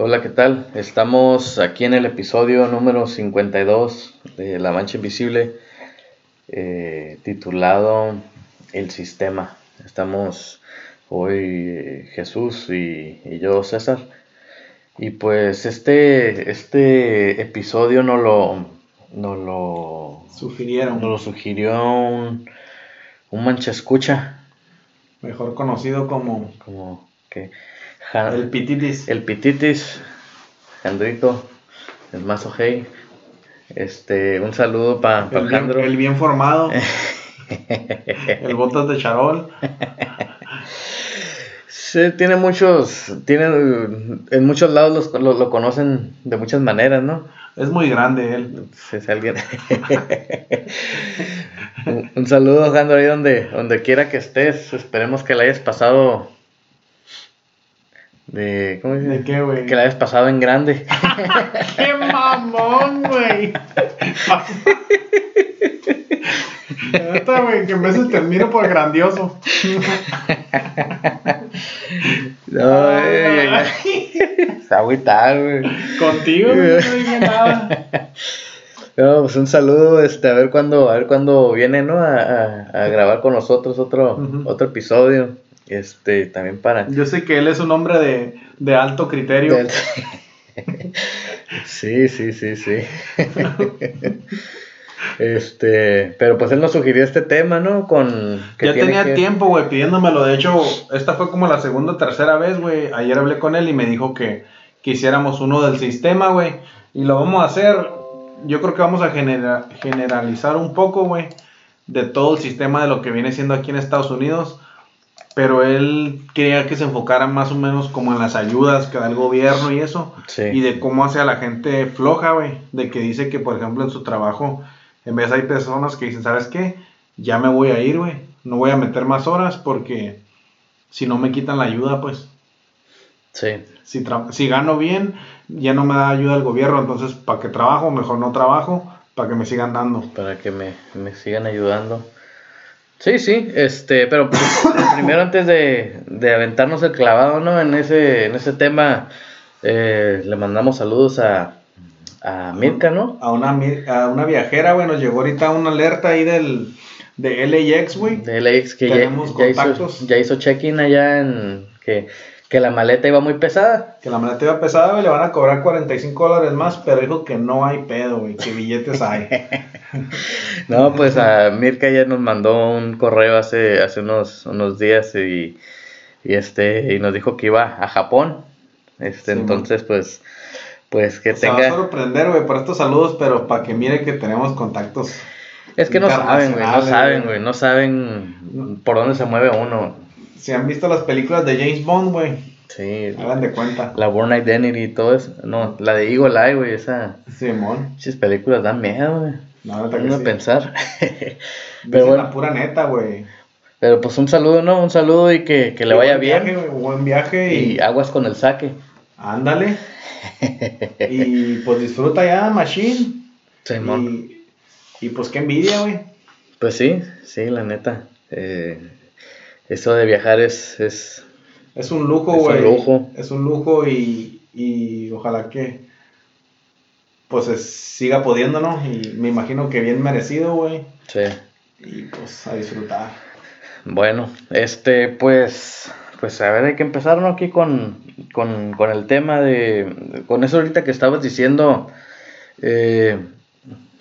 Hola, ¿qué tal? Estamos aquí en el episodio número 52 de La Mancha Invisible, eh, titulado El Sistema. Estamos hoy eh, Jesús y, y, yo, César. Y pues este, este episodio no lo, no lo sugirieron. Nos lo sugirió un, un mancha escucha. Mejor conocido como... Como que el pititis. El pititis, Jandrito, el mazo hey. Este, un saludo para pa el, bien, el bien formado. el botas de charol. Sí, tiene muchos, tiene, en muchos lados lo, lo, conocen de muchas maneras, ¿no? Es muy grande él. Es alguien. un, un, saludo, Jandro, ahí donde, donde quiera que estés. Esperemos que la hayas pasado de, ¿cómo dice? ¿De qué, güey? Que la hayas pasado en grande. ¡Qué mamón, güey! Esta, güey, que en veces termino por grandioso. no, güey. Está agüitado, güey. Contigo, güey, no dije nada. No, pues un saludo, este, a ver cuándo, a ver cuándo viene, ¿no? A, a, a grabar con nosotros otro, uh -huh. otro episodio. Este, también para. Yo sé que él es un hombre de, de alto criterio. De... sí, sí, sí, sí. este, pero pues él nos sugirió este tema, ¿no? Con. ya tenía que... tiempo, güey, pidiéndomelo. De hecho, esta fue como la segunda o tercera vez, güey. Ayer hablé con él y me dijo que quisiéramos uno del sistema, güey. Y lo vamos a hacer. Yo creo que vamos a genera generalizar un poco, güey, de todo el sistema de lo que viene siendo aquí en Estados Unidos pero él quería que se enfocara más o menos como en las ayudas que da el gobierno y eso, sí. y de cómo hace a la gente floja, güey, de que dice que, por ejemplo, en su trabajo, en vez hay personas que dicen, ¿sabes qué? Ya me voy a ir, güey, no voy a meter más horas porque si no me quitan la ayuda, pues. Sí. Si, si gano bien, ya no me da ayuda el gobierno, entonces, ¿para qué trabajo? Mejor no trabajo, para que me sigan dando. Para que me, me sigan ayudando. Sí, sí, este, pero primero antes de, de, aventarnos el clavado, ¿no? En ese, en ese tema, eh, le mandamos saludos a, a Mirka, ¿no? A una, a una viajera, güey, nos llegó ahorita una alerta ahí del, de LAX, güey. De LAX, que ya, ya, hizo, ya hizo check-in allá en, que, que la maleta iba muy pesada. Que la maleta iba pesada, güey, le van a cobrar 45 dólares más, pero dijo que no hay pedo, güey, que billetes hay. no, pues a Mirka ya nos mandó un correo hace, hace unos, unos días y, y, este, y nos dijo que iba a Japón. Este, sí, entonces, pues, pues que o tenga... Se va a sorprender, güey, por estos saludos, pero para que mire que tenemos contactos. Es que no saben, güey, no saben, güey, no saben por dónde se mueve uno. Si han visto las películas de James Bond, güey. Sí. Hagan de cuenta. La Born Identity y todo eso. No, la de Eagle Eye, güey, esa. Simón. Esas películas dan miedo, güey. No, no te sí. pensar. pero bueno, la pura neta, güey. Pero pues un saludo, ¿no? Un saludo y que, que le vaya buen bien. Viaje, wey, buen viaje y... y aguas con el saque. Ándale. y pues disfruta ya, Machine. Simón. Y, y pues qué envidia, güey. Pues sí, sí, la neta. Eh, eso de viajar es, es, es un lujo, es güey. un lujo. Es un lujo y, y ojalá que pues es, siga pudiendo, ¿no? Y me imagino que bien merecido, güey. Sí. Y pues a disfrutar. Bueno, este, pues, pues a ver, hay que empezar, ¿no? Aquí con, con, con el tema de, con eso ahorita que estabas diciendo, eh,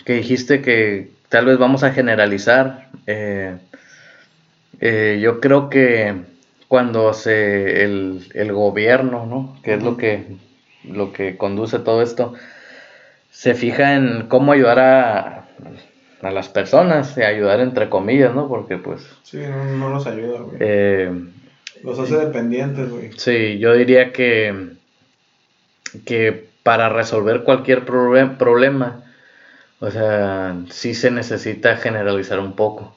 que dijiste que tal vez vamos a generalizar. Eh, eh, yo creo que cuando se el, el gobierno, ¿no? Que es lo que, lo que conduce todo esto, se fija en cómo ayudar a, a las personas, ayudar entre comillas, ¿no? Porque pues... Sí, no, no los ayuda, güey. Eh, los hace dependientes, güey. Sí, yo diría que, que para resolver cualquier proble problema, o sea, sí se necesita generalizar un poco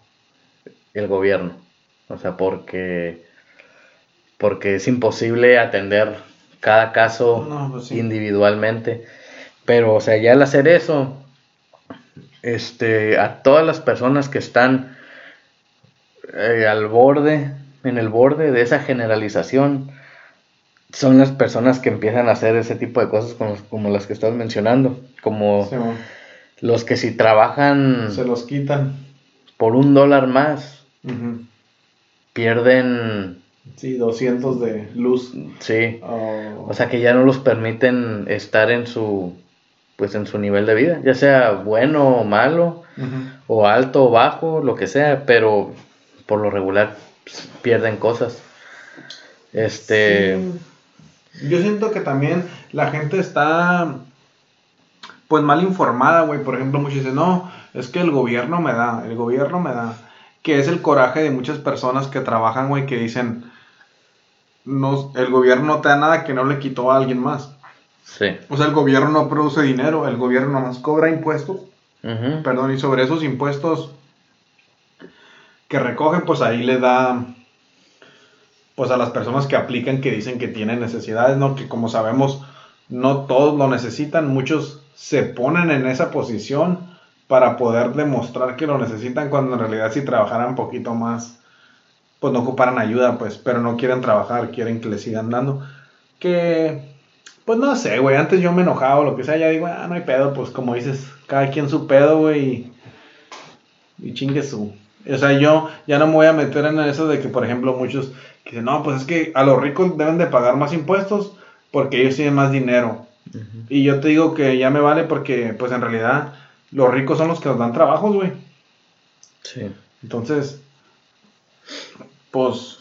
el gobierno. O sea, porque, porque es imposible atender cada caso No, pues sí. individualmente. Pero, o sea, ya al hacer eso, este, a todas las personas que están eh, al borde, en el borde de esa generalización, son las personas que empiezan a hacer ese tipo de cosas como, como las que estás mencionando. Como Sí, los que si trabajan Se los quitan. por un dólar más, Ujú. Pierden, Sí, 200 de luz. sí, Oh. o sea que ya no los permiten estar en su, pues en su nivel de vida, ya sea bueno o malo, o alto o bajo, lo que sea, pero por lo regular pues, pierden cosas. Este, Sí. Yo siento que también la gente está pues mal informada, güey. Por ejemplo, muchos dicen, no, es que el gobierno me da, el gobierno me da. Que es el coraje de muchas personas que trabajan, güey, que dicen, no, el gobierno no te da nada que no le quitó a alguien más. sí. O sea, el gobierno no produce dinero, el gobierno más cobra impuestos, perdón, y sobre esos impuestos que recoge, pues ahí le da, pues a las personas que aplican, que dicen que tienen necesidades, ¿no? Que como sabemos, no todos lo necesitan, muchos se ponen en esa posición para poder demostrar que lo necesitan cuando en realidad si trabajaran un poquito más, pues no ocuparan ayuda, pues, pero no quieren trabajar, quieren que les sigan dando. Que, pues no sé, güey, antes yo me enojaba o lo que sea, ya digo, ah, no hay pedo, pues como dices, cada quien su pedo, güey, y, y chingue su. O sea, yo ya no me voy a meter en eso de que, por ejemplo, muchos que dicen, no, pues es que a los ricos deben de pagar más impuestos porque ellos tienen más dinero. Y yo te digo que ya me vale porque, pues en realidad, los ricos son los que nos dan trabajos, güey. Sí. Entonces, pues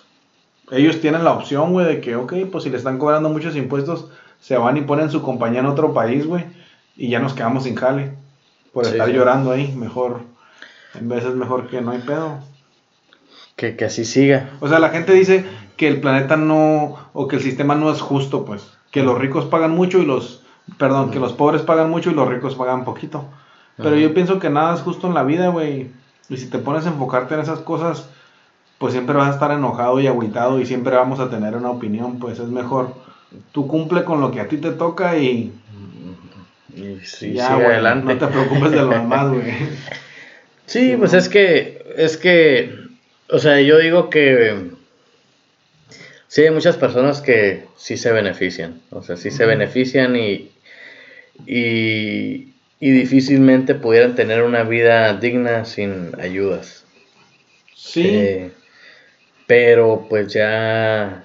ellos tienen la opción, güey, de que, ok, pues si le están cobrando muchos impuestos, se van y ponen su compañía en otro país, güey, y ya nos quedamos sin jale por Sí, estar sí. llorando ahí. Mejor, en vez es mejor que no hay pedo. Que, que así siga. O sea, la gente dice que el planeta no, o que el sistema no es justo, pues, que los ricos pagan mucho y los, perdón, que los pobres pagan mucho y los ricos pagan poquito. Pero yo pienso que nada es justo en la vida, güey. Y si te pones a enfocarte en esas cosas, pues siempre vas a estar enojado y agüitado y siempre vamos a tener una opinión, pues es mejor. Tú cumple con lo que a ti te toca y Y sí, ya, adelante. no te preocupes de lo demás, güey. Sí, Sí, pues ¿no? es que, es que, o sea, yo digo que sí hay muchas personas que sí se benefician, o sea, sí se benefician y, y, y difícilmente pudieran tener una vida digna sin ayudas. Sí, Eh, pero pues ya,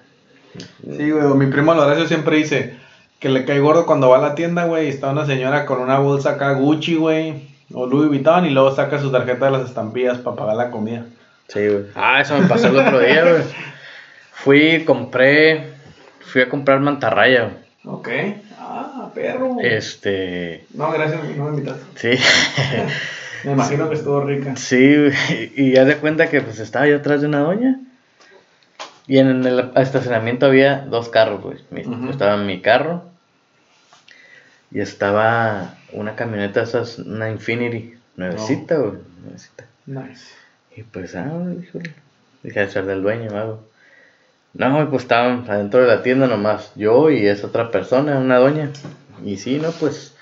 sí, güey. Mi primo Lorenzo siempre dice que le cae gordo cuando va a la tienda, güey, y está una señora con una bolsa acá Gucci, güey, o Louis Vuitton, y luego saca su tarjeta de las estampillas para pagar la comida. sí, güey. Ah, eso me pasó el otro día, güey. Fui, compré, fui a comprar mantarraya, güey. Ok. Ah, perro. Este, No, gracias, no me invitaste. sí. Me imagino que estuvo rica. Sí, y ya de cuenta que pues estaba yo atrás de una doña. Y en el estacionamiento había dos carros, güey. Estaba mi carro y estaba una camioneta, esas, una Infinity, nuevecita, güey, nuevecita. Nice. Y pues, ah, híjole, dije, de ser del dueño, algo. No, pues estaban adentro de la tienda nomás, yo y esa otra persona, una doña. Y sí, no, pues,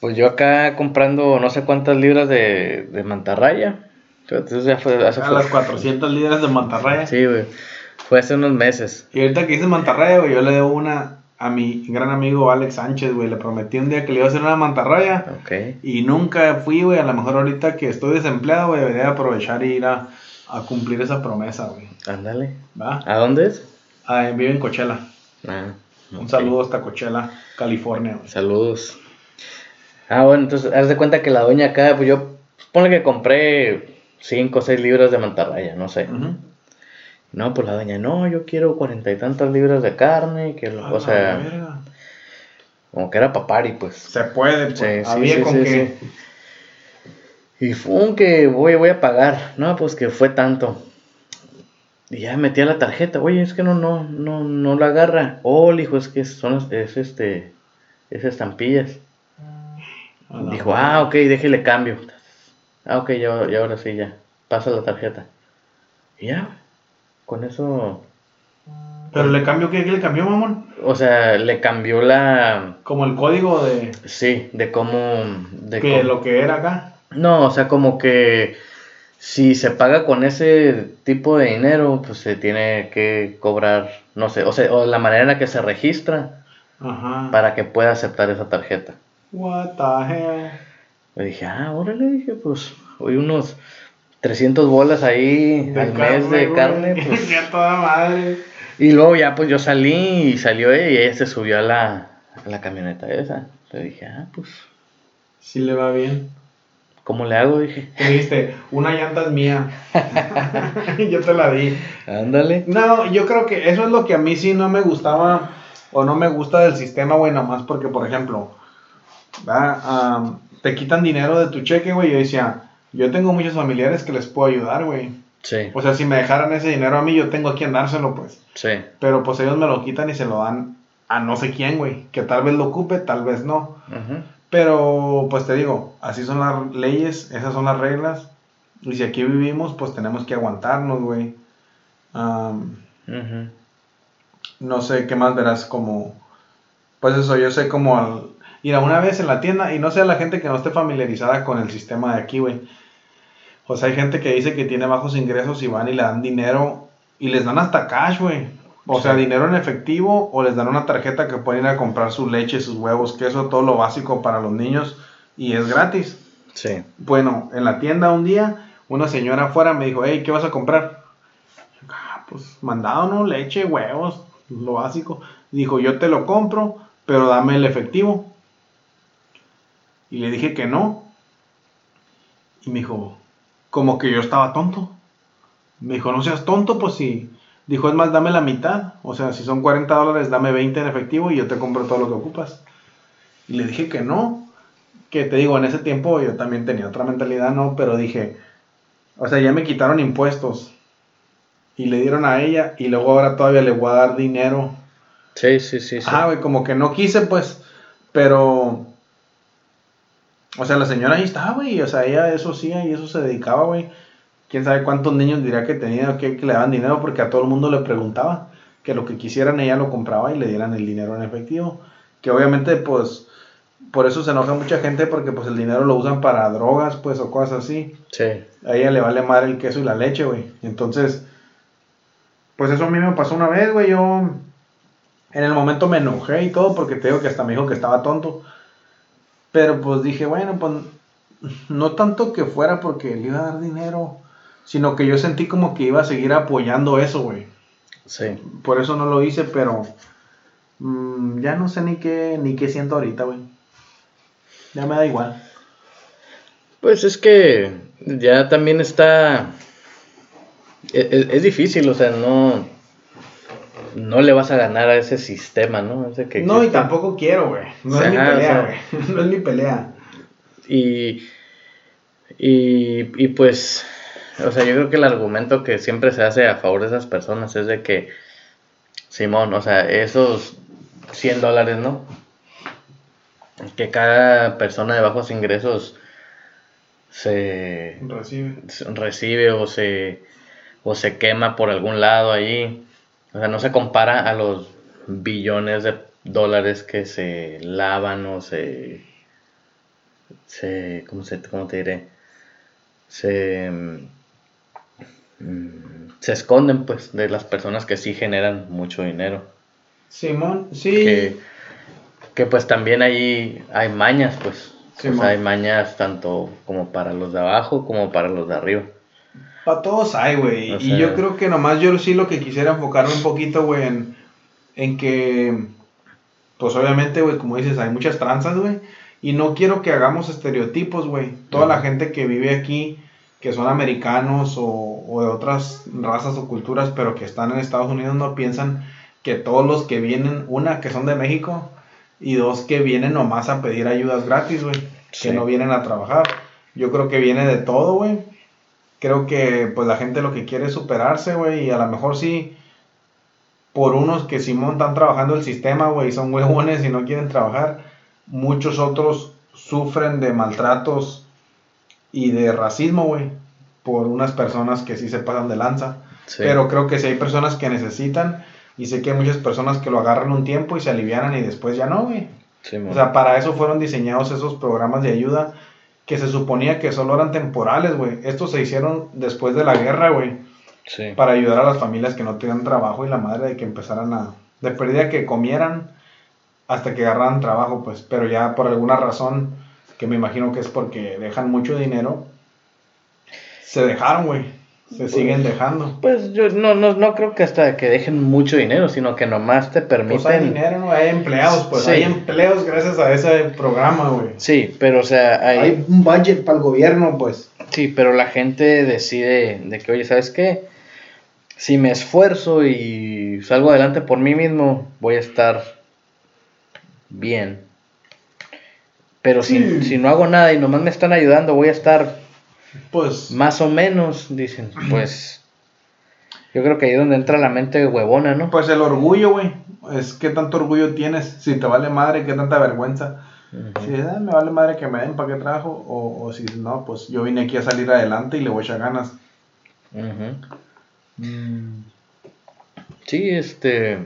pues yo acá comprando no sé cuántas libras de, de mantarraya. Entonces ya fue, eso A fue- las 400 libras de mantarraya. Sí, güey, fue hace unos meses. Y ahorita que dices mantarraya, güey, yo le debo una a mi gran amigo Alex Sánchez, güey. Le prometí un día que le iba a hacer una mantarraya. Ok. Y nunca fui, güey. A lo mejor ahorita que estoy desempleado, güey, debería aprovechar y ir a, a cumplir esa promesa, güey. Ándale. ¿Va? ¿A dónde es? Ah, vive en Coachella. Ah, Un saludo hasta Coachella, California, güey. Saludos. Ah, bueno, entonces, haz de cuenta que la doña acá, pues yo, ponle que compré 5 o 6 libras de mantarraya, no sé. No, pues la doña, no, yo quiero cuarenta y tantas libras de carne, que, A lo- la o sea, como que era papari, pues. Se puede, pues. Sí, Había sí, con sí, que. Y fue un que voy, voy a pagar, no, pues que fue tanto. Y ya metí a la tarjeta, oye, es que no, no, no, no la agarra. Oh, le dijo, es que son, es este, es estampillas. A la Dijo, ah, ok, déjele cambio. Ah, ok, ya, ya ahora sí, ya. Pasa la tarjeta. Y ya, con eso, Pero le cambió, ¿qué, qué le cambió, mamón? o sea, le cambió la, Como el código de, sí, de cómo, de que cómo- lo que era acá. No, o sea, como que si se paga con ese tipo de dinero, pues se tiene que cobrar, no sé, o sea, o la manera en la que se registra Ajá. para que pueda aceptar esa tarjeta. What the hell. Le dije, ah, órale, dije, pues, hoy unos 300 bolas ahí al mes de güey. carne, pues. Que a toda madre. Y luego ya, pues, yo salí y salió ella y ella se subió a la, a la camioneta esa. Le dije, ah, pues, Sí le va bien. ¿Cómo le hago? Dije, dijiste, una llanta es mía. yo te la di. ándale. No, yo creo que eso es lo que a mí sí no me gustaba o no me gusta del sistema, güey, nomás porque, por ejemplo. Am, te quitan dinero de tu cheque, güey. Yo decía, yo tengo muchos familiares que les puedo ayudar, güey. Sí, O sea, si me dejaran ese dinero a mí, yo tengo a quien dárselo, pues. sí, Pero pues ellos me lo quitan y se lo dan a no sé quién, güey. Que tal vez lo ocupe, tal vez no. ujú, Pero, pues te digo, así son las leyes, esas son las reglas. Y si aquí vivimos, pues tenemos que aguantarnos, güey. Ujú. no sé qué más verás como. Pues eso, yo sé como al ir a una vez en la tienda y no sé a la gente que no esté familiarizada con el sistema de aquí, güey. O sea, hay gente que dice que tiene bajos ingresos y van y le dan dinero y les dan hasta cash, güey. O sea, dinero en efectivo o les dan una tarjeta que pueden ir a comprar su leche, sus huevos, queso, todo lo básico para los niños y es gratis. Sí, Bueno, en la tienda un día, una señora afuera me dijo, hey, ¿qué vas a comprar? Ah, pues mandado, ¿no? Leche, huevos, lo básico. Dijo, yo te lo compro, pero dame el efectivo. Y le dije que no. Y me dijo, como que yo estaba tonto. Me dijo, no seas tonto, pues si... Dijo, es más, dame la mitad. O sea, si son 40 dólares, dame 20 en efectivo y yo te compro todo lo que ocupas. Y le dije que no. Que te digo, en ese tiempo yo también tenía otra mentalidad, ¿no? Pero dije, o sea, ya me quitaron impuestos. Y le dieron a ella y luego ahora todavía le voy a dar dinero. sí, sí, sí. sí. Ajá, güey, como que no quise, pues, pero... O sea, la señora ahí estaba, güey, o sea, ella eso sí, y eso se dedicaba, güey. Quién sabe cuántos niños diría que tenía, que, que le daban dinero, porque a todo el mundo le preguntaba que lo que quisieran ella lo compraba y le dieran el dinero en efectivo. Que obviamente, pues, por eso se enoja mucha gente, porque pues el dinero lo usan para drogas, pues, o cosas así. Sí, A ella le vale madre el queso y la leche, güey. Entonces, pues eso a mí me pasó una vez, güey. Yo en el momento me enojé y todo porque te digo que hasta me dijo que estaba tonto. Pero pues dije, bueno, pues no tanto que fuera porque le iba a dar dinero, sino que yo sentí como que iba a seguir apoyando eso, güey. sí. Por eso no lo hice, pero mm, ya no sé ni qué, ni qué siento ahorita, güey. Ya me da igual. Pues es que ya también está. e- e- Es, difícil, o sea, no. No le vas a ganar a ese sistema, ¿no? Ese que No, y tampoco quiero, güey. No es mi o pelea, sea. güey. No es mi pelea. Y, y, y pues, o sea, yo creo que el argumento que siempre se hace a favor de esas personas es de que, Simón, o sea, esos 100 dólares, ¿no? Que cada persona de bajos ingresos se, Recibe. recibe o se, o se quema por algún lado ahí. O sea, no se compara a los billones de dólares que se lavan o se, se ¿cómo, se, cómo te diré? Se, se esconden pues de las personas que sí generan mucho dinero. Simón, sí. Que, que pues también ahí hay mañas pues. Sí, o sea, mo. hay mañas tanto como para los de abajo como para los de arriba. Para todos hay, güey. O y yo creo que nomás yo sí lo que quisiera enfocarme un poquito, güey, en, en que, pues obviamente, güey, como dices, hay muchas tranzas, güey. Y no quiero que hagamos estereotipos, güey. Toda la gente que vive aquí, que son americanos o, o de otras razas o culturas, pero que están en Estados Unidos, no piensan que todos los que vienen, una, que son de México, y dos, que vienen nomás a pedir ayudas gratis, güey. Sí. Que no vienen a trabajar. Yo creo que viene de todo, güey. Creo que pues la gente lo que quiere es superarse, güey, y a lo mejor sí, por unos que Simón están trabajando el sistema, güey, son huevones y no quieren trabajar, muchos otros sufren de maltratos y de racismo, güey, por unas personas que sí se pasan de lanza. Sí. Pero creo que si hay personas que necesitan, y sé que hay muchas personas que lo agarran un tiempo y se alivianan y después ya no, güey. Sí. O sea, para eso fueron diseñados esos programas de ayuda que se suponía que solo eran temporales, güey. Estos se hicieron después de la guerra, güey. Sí. Para ayudar a las familias que no tenían trabajo y la madre de que empezaran a... De pérdida que comieran hasta que agarraran trabajo, pues. Pero ya por alguna razón, que me imagino que es porque dejan mucho dinero, se dejaron, güey. Se siguen dejando. Pues yo no, no, no creo que hasta que dejen mucho dinero, sino que nomás te permiten... Pues hay dinero, no hay empleados, pues Sí. hay empleos gracias a ese programa, güey. Sí, pero o sea, hay... Hay un budget para el gobierno, pues. Sí, pero la gente decide de que, oye, ¿sabes qué? Si me esfuerzo y salgo adelante por mí mismo, voy a estar bien. Pero si, Sí. si no hago nada y nomás me están ayudando, voy a estar Pues más o menos, dicen, pues... Yo creo que ahí es donde entra la mente huevona, ¿no? Pues el orgullo, güey. Es qué tanto orgullo tienes. Si te vale madre, qué tanta vergüenza. Si ah, me vale madre que me den para qué trabajo. O, o si no, pues yo vine aquí a salir adelante y le voy a echar ganas. Ujú. Sí, este.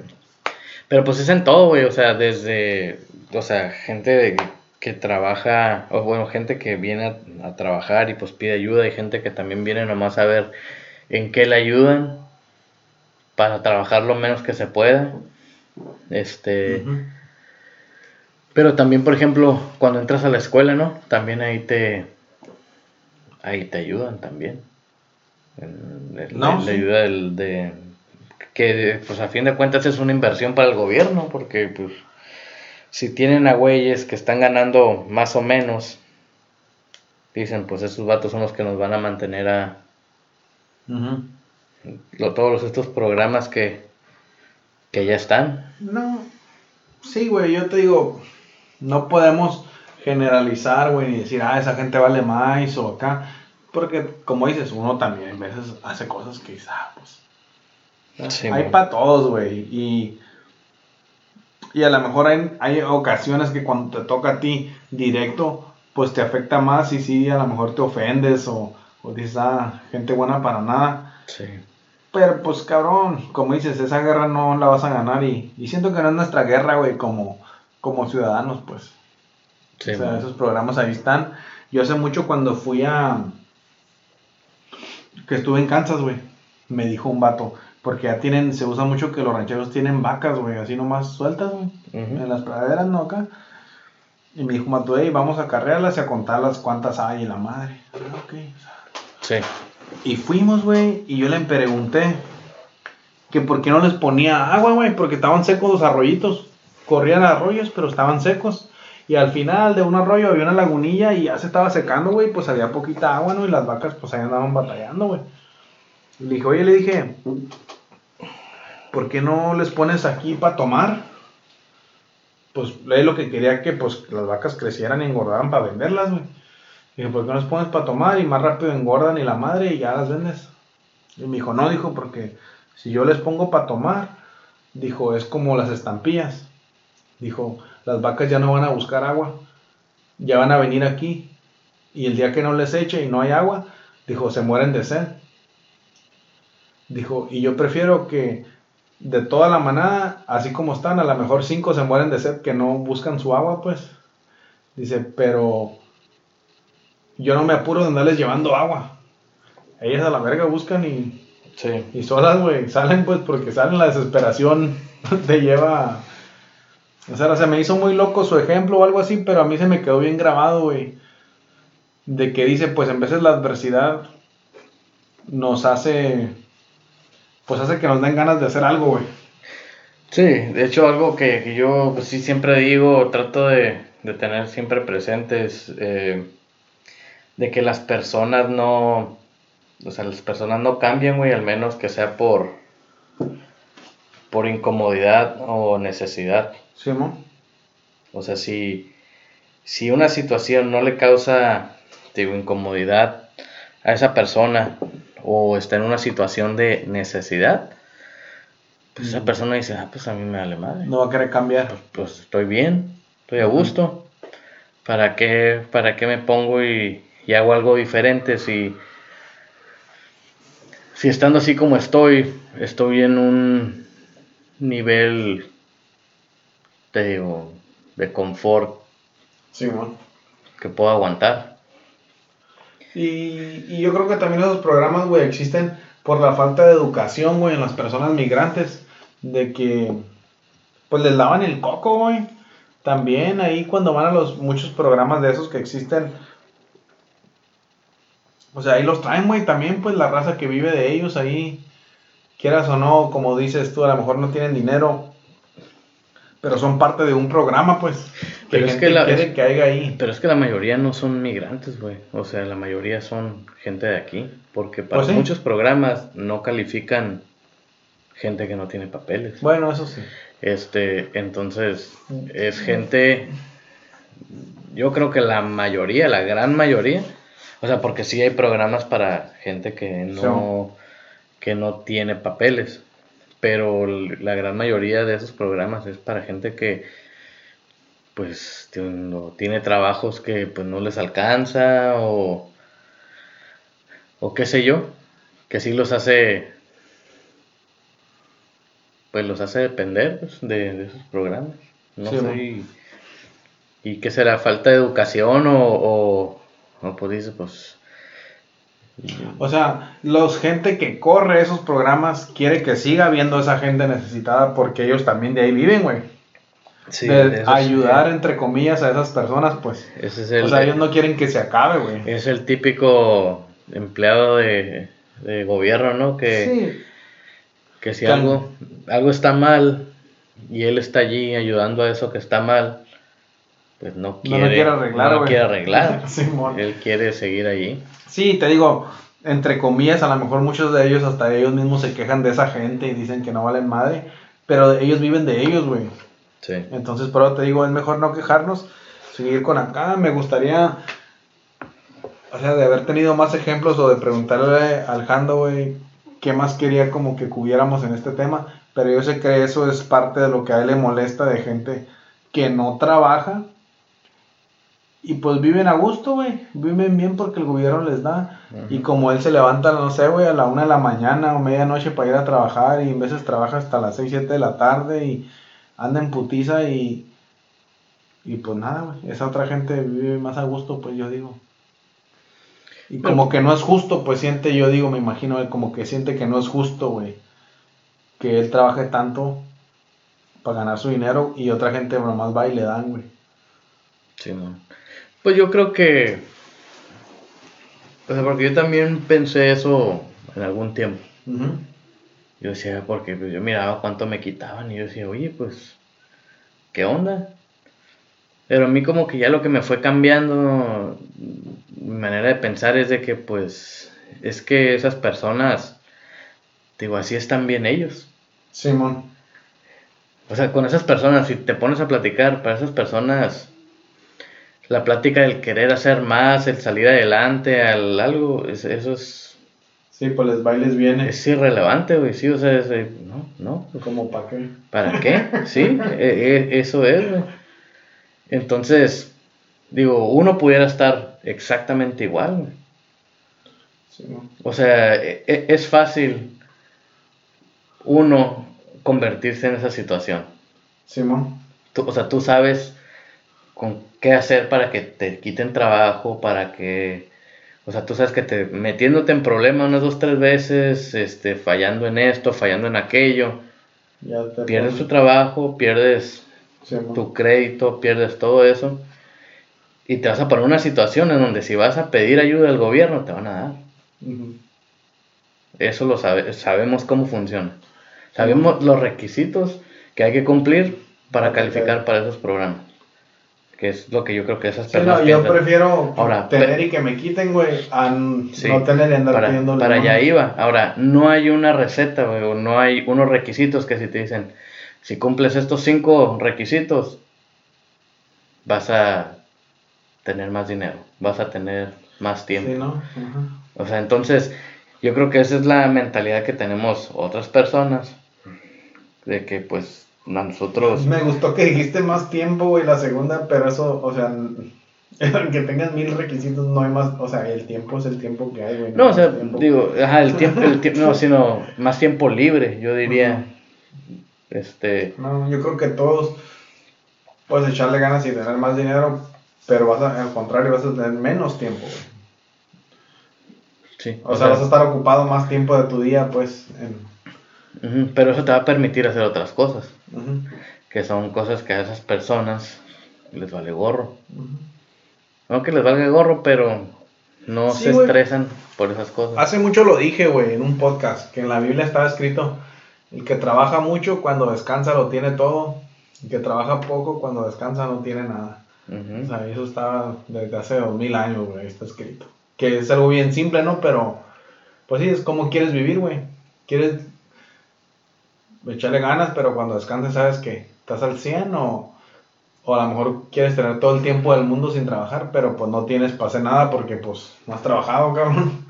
Pero pues es en todo, güey. O sea, desde. O sea, gente de- que trabaja. O bueno, gente que viene a, a trabajar y pues pide ayuda. Y gente que también viene nomás a ver en qué le ayudan. Para trabajar lo menos que se pueda. Este. Pero también, por ejemplo, cuando entras a la escuela, ¿no? También ahí te. Ahí te ayudan también. No, la sí. ayuda del, de. Que, pues a fin de cuentas es una inversión para el gobierno, porque, pues. Si tienen a güeyes que están ganando más o menos. Dicen, pues esos vatos son los que nos van a mantener a. Ujú. lo- todos estos programas que. Que ya están. No. Sí, güey, yo te digo. No podemos generalizar, güey, ni decir, ah, esa gente vale más o acá. Porque, como dices, uno también a veces hace cosas que dices, ah, pues. Sí, hay para todos, güey. Y, y a lo mejor hay, hay ocasiones que cuando te toca a ti directo, pues te afecta más y sí, a lo mejor te ofendes o, o dices, ah, gente buena para nada. Sí. Pero pues cabrón, como dices, esa guerra no la vas a ganar y, y siento que no es nuestra guerra, güey, como, como ciudadanos, pues. Sí, o sea, esos programas ahí están. Yo hace mucho cuando fui a... que estuve en Kansas, güey, me dijo un vato, porque ya tienen, se usa mucho que los rancheros tienen vacas, güey, así nomás sueltas, güey, Ujú. en las praderas, ¿no? Acá. Y me dijo, un vato, hey, vamos a carrearlas y a contarlas cuántas hay y la madre. Ah, ok. Sí. Y fuimos, güey, y yo le pregunté que por qué no les ponía agua, güey, porque estaban secos los arroyitos. Corrían arroyos, pero estaban secos. Y al final de un arroyo había una lagunilla y ya se estaba secando, güey, pues había poquita agua, ¿no? Y las vacas, pues ahí andaban batallando, güey. Le dije, oye, le dije, ¿por qué no les pones aquí para tomar? Pues él lo que quería que, pues, las vacas crecieran y engordaran para venderlas, güey. Dije, ¿por qué no las pones para tomar y más rápido engordan y la madre y ya las vendes? Y me dijo, no, dijo, porque si yo les pongo para tomar, dijo, es como las estampillas. Dijo, las vacas ya no van a buscar agua, ya van a venir aquí. Y el día que no les eche y no hay agua, dijo, se mueren de sed. Dijo, y yo prefiero que de toda la manada, así como están, a lo mejor cinco se mueren de sed que no buscan su agua, pues. Dice, pero yo no me apuro de andarles llevando agua. Ellas a la verga buscan y, Sí. y solas, güey, salen pues porque salen la desesperación, te lleva... O sea, se me hizo muy loco su ejemplo o algo así, pero a mí se me quedó bien grabado, güey. De que dice, pues en veces la adversidad nos hace, pues hace que nos den ganas de hacer algo, güey. Sí, de hecho algo que, que yo pues, sí siempre digo, trato de, de tener siempre presentes, eh, de que las personas no, o sea, las personas no cambian, güey, al menos que sea por, por incomodidad o necesidad. ¿Sí, no? O sea, si, si una situación no le causa, digo, incomodidad a esa persona o está en una situación de necesidad, pues esa Mm. persona dice, ah, pues a mí me vale madre. No va a querer cambiar. Pues estoy bien, estoy a gusto. ¿Para qué, para qué me pongo y, y hago algo diferente si, si estando así como estoy, estoy en un nivel, te digo, de confort Sí, que puedo aguantar. Y, y yo creo que también esos programas, güey, existen por la falta de educación, güey, en las personas migrantes. De que, pues les lavan el coco, güey. También ahí cuando van a los muchos programas de esos que existen. O sea, ahí los traen, güey, también pues la raza que vive de ellos ahí. Quieras o no, como dices tú, a lo mejor no tienen dinero. Pero son parte de un programa, pues. Pero es que, la, quiere que haya ahí. pero es que la mayoría no son migrantes, güey. O sea, la mayoría son gente de aquí. Porque para Pues sí. muchos programas no califican gente que no tiene papeles. Bueno, eso sí. Este, entonces, es gente, yo creo que la mayoría, la gran mayoría, o sea, porque sí hay programas para gente que no, que no tiene papeles, pero la gran mayoría de esos programas es para gente que, pues, tiene, trabajos que, pues, no les alcanza, o, o qué sé yo, que sí los hace pues los hace depender pues, de, de esos programas. No Sí, sé. Y, y qué será? ¿Falta de educación o, o, o pues dice, pues... O sea, los gente que corre esos programas quiere que siga habiendo esa gente necesitada porque ellos también de ahí viven, güey. Sí, de sí. ayudar, entre comillas, a esas personas, pues. Ese es el, o sea, ellos no quieren que se acabe, güey. es el típico empleado de, de gobierno, ¿no? Que, Sí. que si algo, algo está mal y él está allí ayudando a eso que está mal, pues no No quiere, lo quiere arreglar, no quiere arreglar. Simón. él quiere seguir allí. Sí, te digo, entre comillas, a lo mejor muchos de ellos, hasta ellos mismos se quejan de esa gente y dicen que no valen madre, pero ellos viven de ellos, güey. Sí. Entonces, por eso te digo, es mejor no quejarnos, seguir con acá. Me gustaría, o sea, de haber tenido más ejemplos o de preguntarle al Jando, güey, qué más quería como que cubriéramos en este tema. Pero yo sé que eso es parte de lo que a él le molesta de gente que no trabaja y pues viven a gusto, güey. Viven bien porque el gobierno les da. Y como él se levanta, no sé, güey, a la una de la mañana o medianoche para ir a trabajar y en veces trabaja hasta las 6, 7 de la tarde y anda en putiza y... Y pues nada, güey. Esa otra gente vive más a gusto, pues yo digo. Y como que no es justo, pues siente, yo digo, me imagino, él como que siente que no es justo, güey. Que él trabaje tanto para ganar su dinero y otra gente nomás va y le dan, güey. Sí, no. Pues yo creo que. O sea, porque yo también pensé eso en algún tiempo. Yo decía, porque pues, yo miraba cuánto me quitaban y yo decía, oye, pues, ¿qué onda? Pero a mí como que ya lo que me fue cambiando, mi manera de pensar es de que pues, es que esas personas, digo, así están bien ellos. Simón. O sea, con esas personas, si te pones a platicar, para esas personas, la plática del querer hacer más, el salir adelante, al algo, es- eso es, Sí, pues les bailes viene. es irrelevante, güey, sí, o sea, es no, no, Como para qué. ¿para qué? Sí, e- e- eso es, güey. Entonces, digo, uno pudiera estar exactamente igual, güey. Simón. O sea, e- es fácil uno convertirse en esa situación. Simón. Tú- o sea, tú sabes con qué hacer para que te quiten trabajo, para que, o sea, tú sabes que te metiéndote en problemas unas dos, tres veces, este, fallando en esto, fallando en aquello, pierdes tu trabajo, pierdes tu crédito, pierdes todo eso, y te vas a poner una situación en donde si vas a pedir ayuda al gobierno, te van a dar. Eso lo sabe, sabemos cómo funciona. Sabemos los requisitos que hay que cumplir para calificar para esos programas. Que es lo que yo creo que esas Sí, personas no, yo piensan. prefiero Ahora, tener y que me quiten, güey, a Sí, no tener y andar para, pidiendo para allá iba. Ahora, no hay una receta, güey, o no hay unos requisitos que si te dicen, si cumples estos cinco requisitos, vas a tener más dinero, vas a tener más tiempo. Sí, ¿no? Ajá. O sea, entonces, yo creo que esa es la mentalidad que tenemos otras personas, de que pues a nosotros... Me gustó que dijiste más tiempo, güey, la segunda, pero eso, o sea, que tengas mil requisitos, no hay más, o sea, el tiempo es el tiempo que hay, güey. No, o sea, tiempo. digo, ajá, el tiempo, el tiempo, no, sino más tiempo libre, yo diría. Este, No, yo creo que todos puedes echarle ganas y tener más dinero, pero vas a, al contrario, vas a tener menos tiempo, güey. Sí. O, sea, vas a estar ocupado más tiempo de tu día, pues. En... Pero eso te va a permitir hacer otras cosas, que son cosas que a esas personas les vale gorro. ujú. No que les valga gorro, pero no Sí, se güey. estresan por esas cosas. Hace mucho lo dije, güey, en un podcast, que en la Biblia estaba escrito, el que trabaja mucho cuando descansa lo tiene todo, el que trabaja poco cuando descansa no tiene nada. O sea, eso estaba desde hace dos mil años, güey, está escrito. Que es algo bien simple, ¿no? Pero, pues sí, es como quieres vivir, güey. Quieres echarle ganas, pero cuando descansas sabes que estás al 100 o, o a lo mejor quieres tener todo el tiempo del mundo sin trabajar, pero pues no tienes hacer nada porque pues no has trabajado, cabrón.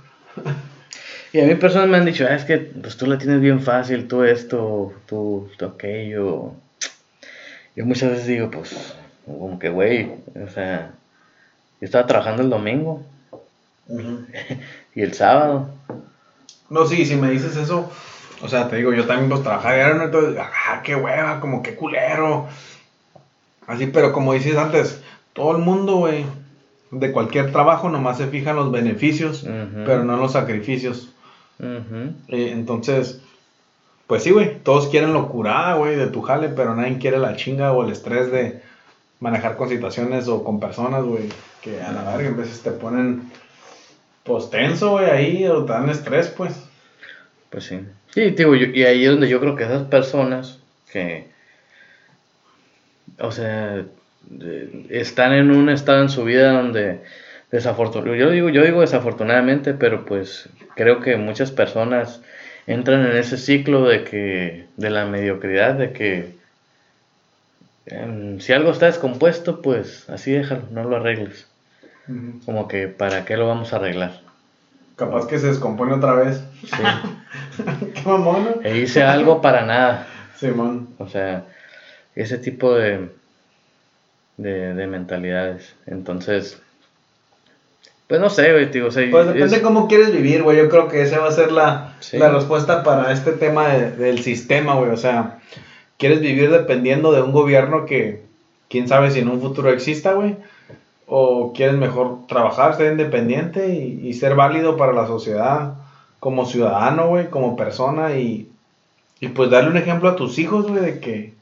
Y a mí personas me han dicho, ah, es que pues tú la tienes bien fácil, tú esto, tú, tú aquello. Yo muchas veces digo, pues, como que, güey, o sea, yo estaba trabajando el domingo y el sábado. No, sí, si me dices eso, o sea, te digo, yo también pues trabajaba diario, ¿no? entonces, ah, qué hueva, como qué culero. Así, pero como dices antes, todo el mundo, güey, de cualquier trabajo nomás se fijan los beneficios, pero no en los sacrificios. Eh, entonces, pues sí, güey, todos quieren locura, güey, de tu jale, pero nadie quiere la chinga o el estrés de manejar con situaciones o con personas, güey, que a la verga en veces te ponen, pues tenso, güey, ahí, o te dan estrés, pues. Pues sí. Sí, digo, yo- y ahí es donde yo creo que esas personas que, o sea, de- están en un estado en su vida donde desafortunadamente, yo digo, yo digo desafortunadamente, pero pues creo que muchas personas entran en ese ciclo de que, de la mediocridad, de que em, si algo está descompuesto, pues así déjalo, no lo arregles. Como que, ¿para qué lo vamos a arreglar? Capaz que se descompone otra vez. Sí. Qué mamón. E hice algo para nada. Simón. O sea, ese tipo de, de, de mentalidades. Entonces, pues no sé, güey, tío. O sea, Pues depende es- cómo quieres vivir, güey. Yo creo que esa va a ser la, Sí. la respuesta para este tema de- del sistema, güey. O sea, quieres vivir dependiendo de un gobierno que quién sabe si en un futuro exista, güey. O quieres mejor trabajar, ser independiente y, y ser válido para la sociedad como ciudadano, güey, como persona y, y pues darle un ejemplo a tus hijos, güey, de que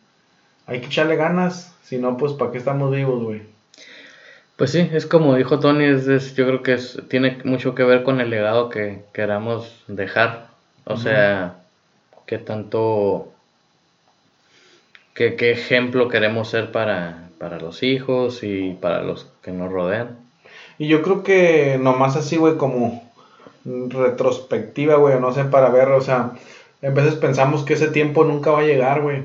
hay que echarle ganas. Si no, pues, ¿para qué estamos vivos, güey? Pues sí, es como dijo Tony, es, es- yo creo que es, tiene mucho que ver con el legado que queramos dejar. O sea, qué tanto, qué, qué ejemplo queremos ser para, para los hijos y para los que nos rodean. Y yo creo que nomás así, güey, como retrospectiva, güey, no sé, para ver, o sea, a veces pensamos que ese tiempo nunca va a llegar, güey.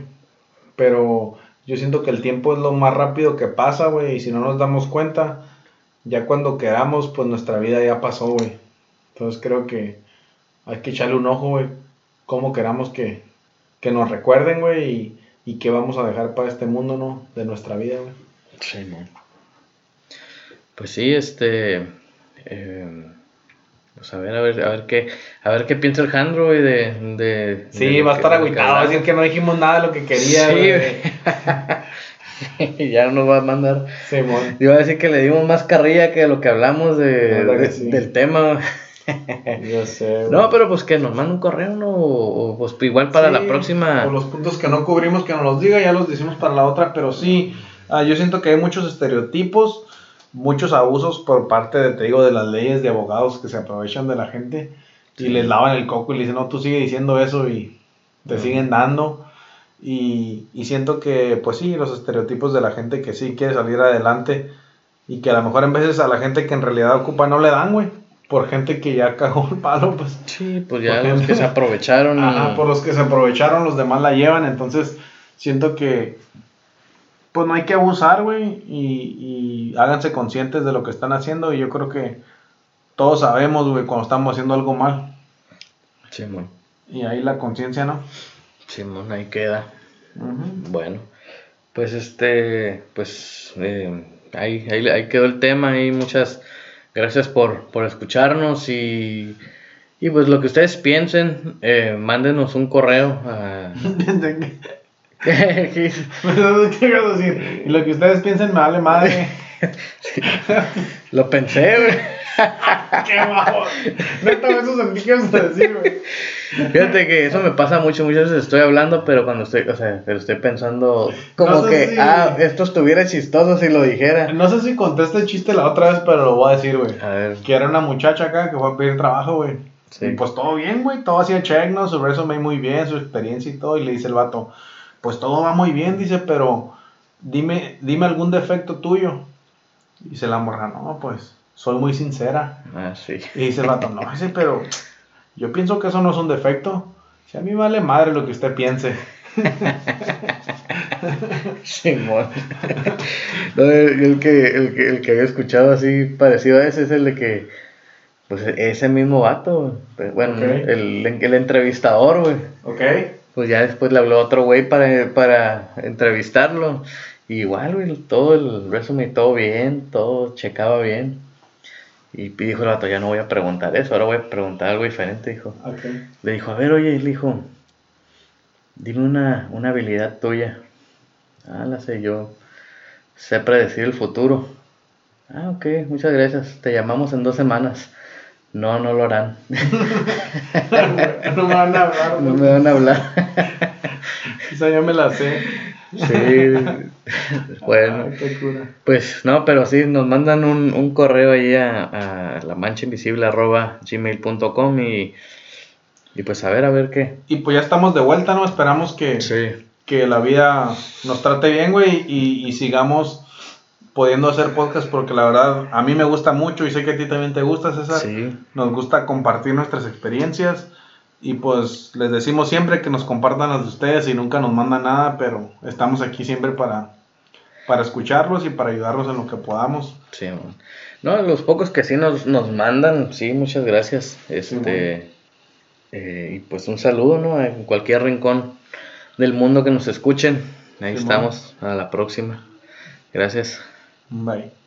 Pero yo siento que el tiempo es lo más rápido que pasa, güey, y si no nos damos cuenta, ya cuando quedamos, pues nuestra vida ya pasó, güey. Entonces creo que hay que echarle un ojo, güey, cómo queramos que, que nos recuerden, güey, y, y qué vamos a dejar para este mundo, ¿no? De nuestra vida, güey. Sí, Pues sí, este. eh, pues a ver, a ver, a ver qué, a ver qué piensa el Jandro, güey, de, de. Sí, de va a estar agüitado, va a decir que no dijimos nada de lo que quería, Sí, güey. ya nos va a mandar. Simón. Iba a decir que le dimos más carrilla que lo que hablamos de, que sí. del tema. Yo sé, güey. No, pero pues que nos manda un correo, ¿no? O, pues igual para la próxima. O los puntos que no cubrimos, que nos los diga, ya los decimos para la otra, pero sí, ah, yo siento que hay muchos estereotipos, muchos abusos por parte, de, te digo, de las leyes de abogados que se aprovechan de la gente y Sí. les lavan el coco y le dicen, no, tú sigue diciendo eso y te Ujú. siguen dando. Y, y siento que, pues sí, los estereotipos de la gente que sí quiere salir adelante y que a lo mejor en veces a la gente que en realidad ocupa no le dan, güey, por gente que ya cagó el palo, pues. Sí, pues ya los que se aprovecharon. y- Ajá, por los que se aprovecharon, los demás la llevan. Entonces, siento que, pues no hay que abusar, güey. Y, y háganse conscientes de lo que están haciendo. Y yo creo que todos sabemos, güey, cuando estamos haciendo algo mal. Simón, Y ahí la conciencia, ¿no? Simón, ahí queda. Bueno, pues este, pues eh, ahí, ahí, ahí quedó el tema y muchas gracias por, por escucharnos y, y pues lo que ustedes piensen, eh, mándenos un correo a... ¿Qué ibas a decir? Y lo que ustedes piensen me Lo pensé, güey. Qué bajo. Neta, eso sentí que ibas a decir, güey. Fíjate que eso me pasa mucho, muchas veces estoy hablando, pero cuando estoy, o sea, pero estoy pensando como No sé que, si- ah, esto estuviera chistoso si lo dijera. No sé si conté este chiste la otra vez, pero lo voy a decir, güey. A ver, Que era una muchacha acá que fue a pedir trabajo, güey. Sí. Y pues todo bien, güey. Todo hacía check, ¿no? Su resume muy bien, su experiencia y todo. Y le dice el vato, pues todo va muy bien, dice, pero dime, dime algún defecto tuyo. Y dice la morra, no, pues soy muy sincera. ah, sí. Y dice el vato, no, dice, pero yo pienso que eso no es un defecto. Si a mí vale madre lo que usted piense. Simón. No, el, el que, el, que, el que había escuchado así parecido a ese es el de que, pues ese mismo vato. Pero, Bueno, el, el entrevistador, güey. ¿Ok? Pues ya después le habló otro güey para, para entrevistarlo. Y igual, güey, todo el resumen, todo bien, todo checaba bien. Y dijo el vato, ya no voy a preguntar eso, ahora voy a preguntar algo diferente, dijo. Le dijo, a ver, oye, le dijo, dime una, una habilidad tuya. Ah, la sé yo. Sé predecir el futuro. Ah, ok, muchas gracias. Te llamamos en dos semanas. No, no lo harán. no me van a hablar. No me van a hablar. Esa ya me la sé. Sí. Bueno, Ah, pues no, pero sí, nos mandan un, un correo ahí a, a la mancha invisible arroba gmail.com y, y pues a ver, a ver qué. Y pues ya estamos de vuelta, ¿no? Esperamos que, Sí. que la vida nos trate bien, güey, y, y sigamos pudiendo hacer podcast porque la verdad a mí me gusta mucho y sé que a ti también te gusta, César. Sí. Nos gusta compartir nuestras experiencias y pues les decimos siempre que nos compartan las de ustedes y nunca nos mandan nada, pero estamos aquí siempre para, para escucharlos y para ayudarlos en lo que podamos. Sí, man. No, los pocos que sí nos, nos mandan, sí, muchas gracias. Este, eh, y pues un saludo, ¿no? En cualquier rincón del mundo que nos escuchen. Ahí Sí, estamos. A la próxima. Gracias. Bye.